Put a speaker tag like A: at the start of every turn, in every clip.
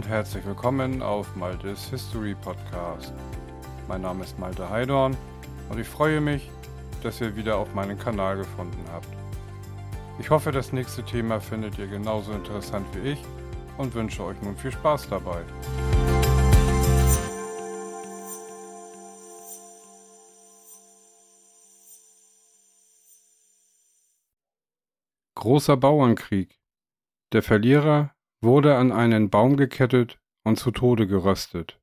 A: und herzlich willkommen auf Maltes History Podcast. Mein Name ist Malte Heidorn und ich freue mich, dass ihr wieder auf meinen Kanal gefunden habt. Ich hoffe, das nächste Thema findet ihr genauso interessant wie ich und wünsche euch nun viel Spaß dabei. Großer Bauernkrieg. Der Verlierer wurde an einen Baum gekettet und zu Tode geröstet.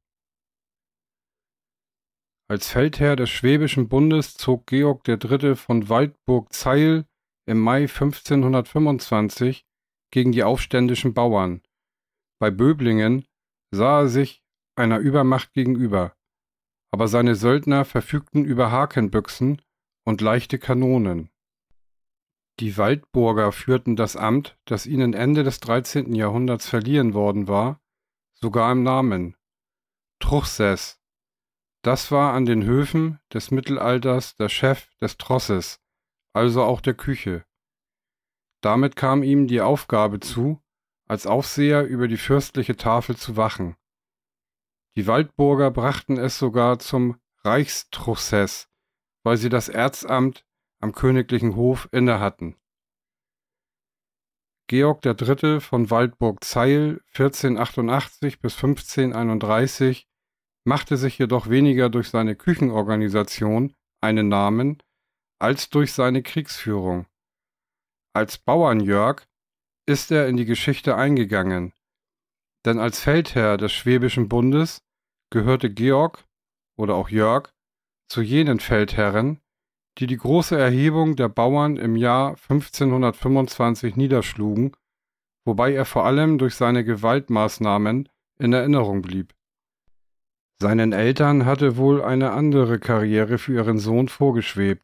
A: Als Feldherr des Schwäbischen Bundes zog Georg III. von Waldburg-Zeil im Mai 1525 gegen die aufständischen Bauern. Bei Böblingen sah er sich einer Übermacht gegenüber, aber seine Söldner verfügten über Hakenbüchsen und leichte Kanonen. Die Waldburger führten das Amt, das ihnen Ende des 13. Jahrhunderts verliehen worden war, sogar im Namen. Truchsess. Das war an den Höfen des Mittelalters der Chef des Trosses, also auch der Küche. Damit kam ihm die Aufgabe zu, als Aufseher über die fürstliche Tafel zu wachen. Die Waldburger brachten es sogar zum Reichstruchsess, weil sie das Erzamt am königlichen Hof innehatten. Georg III. von Waldburg-Zeil 1488 bis 1531 machte sich jedoch weniger durch seine Küchenorganisation einen Namen als durch seine Kriegsführung. Als Bauernjörg ist er in die Geschichte eingegangen, denn als Feldherr des Schwäbischen Bundes gehörte Georg oder auch Jörg zu jenen Feldherren, die die große Erhebung der Bauern im Jahr 1525 niederschlugen, wobei er vor allem durch seine Gewaltmaßnahmen in Erinnerung blieb. Seinen Eltern hatte wohl eine andere Karriere für ihren Sohn vorgeschwebt.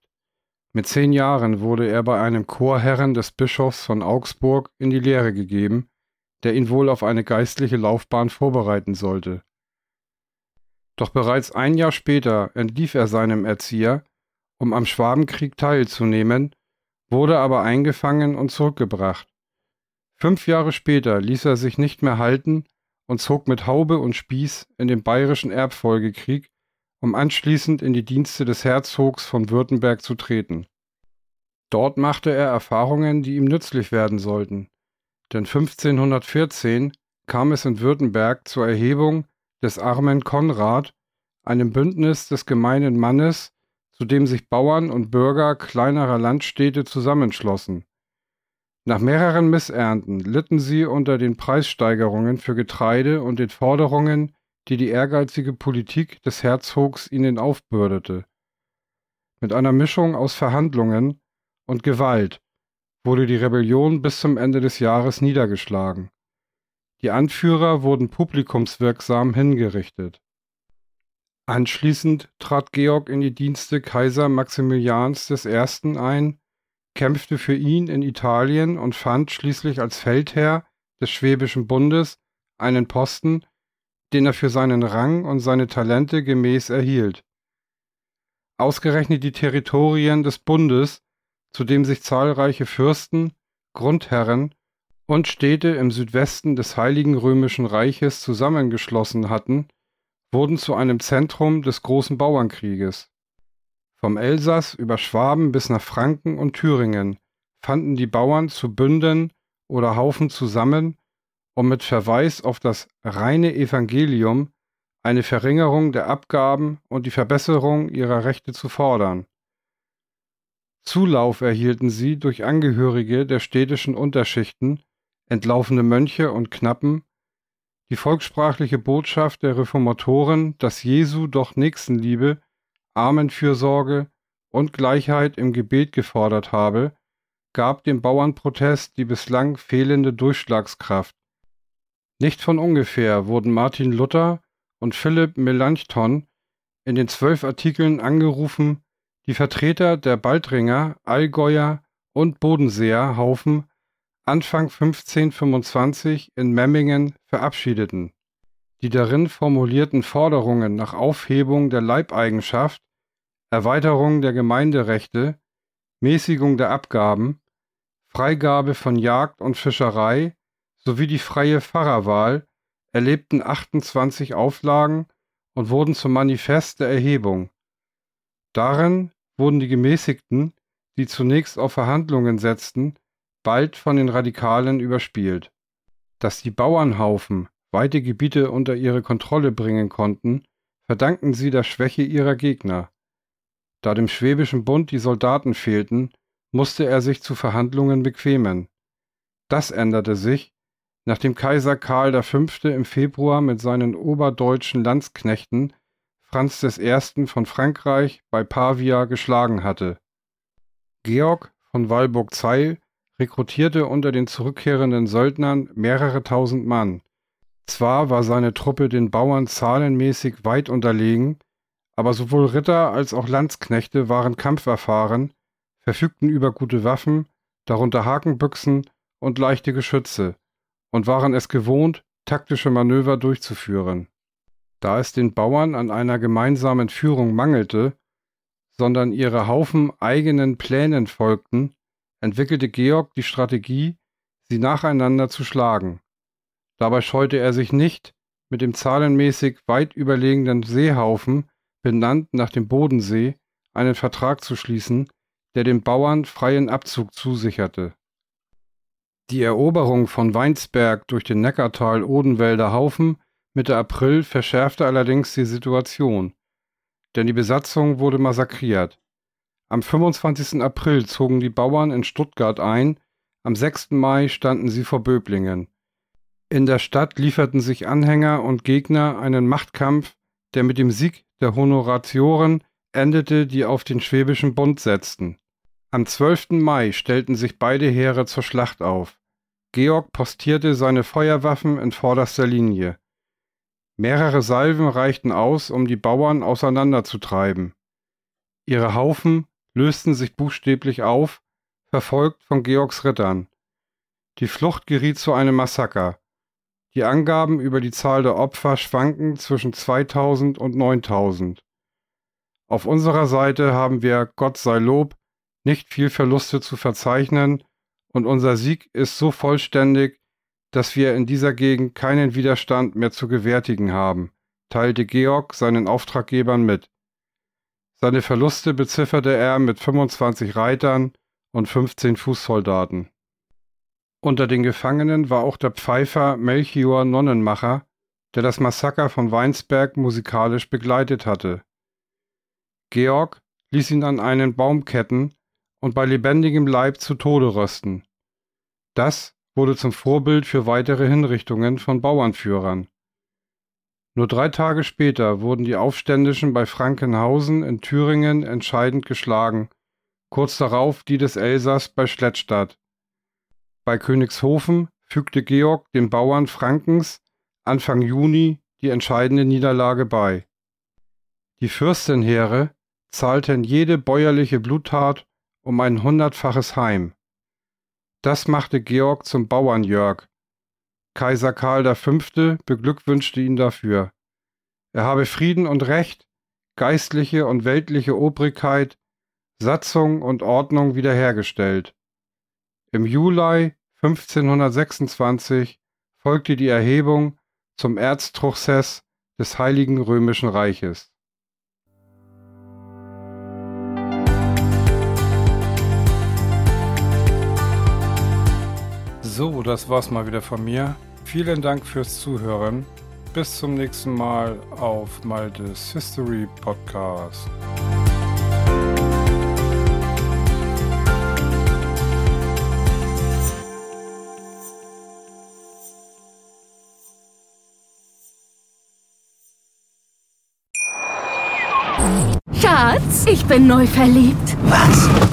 A: Mit zehn Jahren wurde er bei einem Chorherren des Bischofs von Augsburg in die Lehre gegeben, der ihn wohl auf eine geistliche Laufbahn vorbereiten sollte. Doch bereits ein Jahr später entlief er seinem Erzieher, um am Schwabenkrieg teilzunehmen, wurde aber eingefangen und zurückgebracht. Fünf Jahre später ließ er sich nicht mehr halten und zog mit Haube und Spieß in den bayerischen Erbfolgekrieg, um anschließend in die Dienste des Herzogs von Württemberg zu treten. Dort machte er Erfahrungen, die ihm nützlich werden sollten, denn 1514 kam es in Württemberg zur Erhebung des armen Konrad, einem Bündnis des gemeinen Mannes zu dem sich Bauern und Bürger kleinerer Landstädte zusammenschlossen. Nach mehreren Missernten litten sie unter den Preissteigerungen für Getreide und den Forderungen, die die ehrgeizige Politik des Herzogs ihnen aufbürdete. Mit einer Mischung aus Verhandlungen und Gewalt wurde die Rebellion bis zum Ende des Jahres niedergeschlagen. Die Anführer wurden publikumswirksam hingerichtet. Anschließend trat Georg in die Dienste Kaiser Maximilians I. ein, kämpfte für ihn in Italien und fand schließlich als Feldherr des Schwäbischen Bundes einen Posten, den er für seinen Rang und seine Talente gemäß erhielt. Ausgerechnet die Territorien des Bundes, zu dem sich zahlreiche Fürsten, Grundherren und Städte im Südwesten des Heiligen Römischen Reiches zusammengeschlossen hatten, wurden zu einem Zentrum des großen Bauernkrieges. Vom Elsass über Schwaben bis nach Franken und Thüringen fanden die Bauern zu Bünden oder Haufen zusammen, um mit Verweis auf das reine Evangelium eine Verringerung der Abgaben und die Verbesserung ihrer Rechte zu fordern. Zulauf erhielten sie durch Angehörige der städtischen Unterschichten, entlaufene Mönche und Knappen die volkssprachliche Botschaft der Reformatoren, dass Jesu doch Nächstenliebe, Armenfürsorge und Gleichheit im Gebet gefordert habe, gab dem Bauernprotest die bislang fehlende Durchschlagskraft. Nicht von ungefähr wurden Martin Luther und Philipp Melanchthon in den zwölf Artikeln angerufen, die Vertreter der Baldringer, Allgäuer und Bodenseer Haufen Anfang 1525 in Memmingen verabschiedeten. Die darin formulierten Forderungen nach Aufhebung der Leibeigenschaft, Erweiterung der Gemeinderechte, Mäßigung der Abgaben, Freigabe von Jagd und Fischerei sowie die freie Pfarrerwahl erlebten 28 Auflagen und wurden zum Manifest der Erhebung. Darin wurden die Gemäßigten, die zunächst auf Verhandlungen setzten, bald von den Radikalen überspielt. Dass die Bauernhaufen weite Gebiete unter ihre Kontrolle bringen konnten, verdanken sie der Schwäche ihrer Gegner. Da dem Schwäbischen Bund die Soldaten fehlten, musste er sich zu Verhandlungen bequemen. Das änderte sich, nachdem Kaiser Karl V. im Februar mit seinen oberdeutschen Landsknechten Franz I. von Frankreich bei Pavia geschlagen hatte. Georg von Walburg-Zeil rekrutierte unter den zurückkehrenden Söldnern mehrere tausend Mann. Zwar war seine Truppe den Bauern zahlenmäßig weit unterlegen, aber sowohl Ritter als auch Landsknechte waren kampferfahren, verfügten über gute Waffen, darunter Hakenbüchsen und leichte Geschütze, und waren es gewohnt, taktische Manöver durchzuführen. Da es den Bauern an einer gemeinsamen Führung mangelte, sondern ihre Haufen eigenen Plänen folgten, entwickelte Georg die Strategie, sie nacheinander zu schlagen. Dabei scheute er sich nicht, mit dem zahlenmäßig weit überlegenen Seehaufen, benannt nach dem Bodensee, einen Vertrag zu schließen, der den Bauern freien Abzug zusicherte. Die Eroberung von Weinsberg durch den Neckartal-Odenwälder Haufen Mitte April verschärfte allerdings die Situation, denn die Besatzung wurde massakriert. Am 25. April zogen die Bauern in Stuttgart ein, am 6. Mai standen sie vor Böblingen. In der Stadt lieferten sich Anhänger und Gegner einen Machtkampf, der mit dem Sieg der Honoratioren endete, die auf den Schwäbischen Bund setzten. Am 12. Mai stellten sich beide Heere zur Schlacht auf. Georg postierte seine Feuerwaffen in vorderster Linie. Mehrere Salven reichten aus, um die Bauern auseinanderzutreiben. Ihre Haufen lösten sich buchstäblich auf, verfolgt von Georgs Rittern. Die Flucht geriet zu einem Massaker. Die Angaben über die Zahl der Opfer schwanken zwischen 2000 und 9000. Auf unserer Seite haben wir, Gott sei Lob, nicht viel Verluste zu verzeichnen und unser Sieg ist so vollständig, dass wir in dieser Gegend keinen Widerstand mehr zu gewärtigen haben, teilte Georg seinen Auftraggebern mit. Seine Verluste bezifferte er mit 25 Reitern und 15 Fußsoldaten. Unter den Gefangenen war auch der Pfeifer Melchior Nonnenmacher, der das Massaker von Weinsberg musikalisch begleitet hatte. Georg ließ ihn an einen Baum ketten und bei lebendigem Leib zu Tode rösten. Das wurde zum Vorbild für weitere Hinrichtungen von Bauernführern. Nur drei Tage später wurden die Aufständischen bei Frankenhausen in Thüringen entscheidend geschlagen, kurz darauf die des Elsass bei Schlettstadt. Bei Königshofen fügte Georg den Bauern Frankens Anfang Juni die entscheidende Niederlage bei. Die Fürstinheere zahlten jede bäuerliche Bluttat um ein hundertfaches heim. Das machte Georg zum Bauernjörg, Kaiser Karl V. beglückwünschte ihn dafür. Er habe Frieden und Recht, geistliche und weltliche Obrigkeit, Satzung und Ordnung wiederhergestellt. Im Juli 1526 folgte die Erhebung zum Erztruchsess des Heiligen Römischen Reiches. So, das war's mal wieder von mir. Vielen Dank fürs Zuhören. Bis zum nächsten Mal auf Maltes History Podcast.
B: Schatz, ich bin neu verliebt.
C: Was?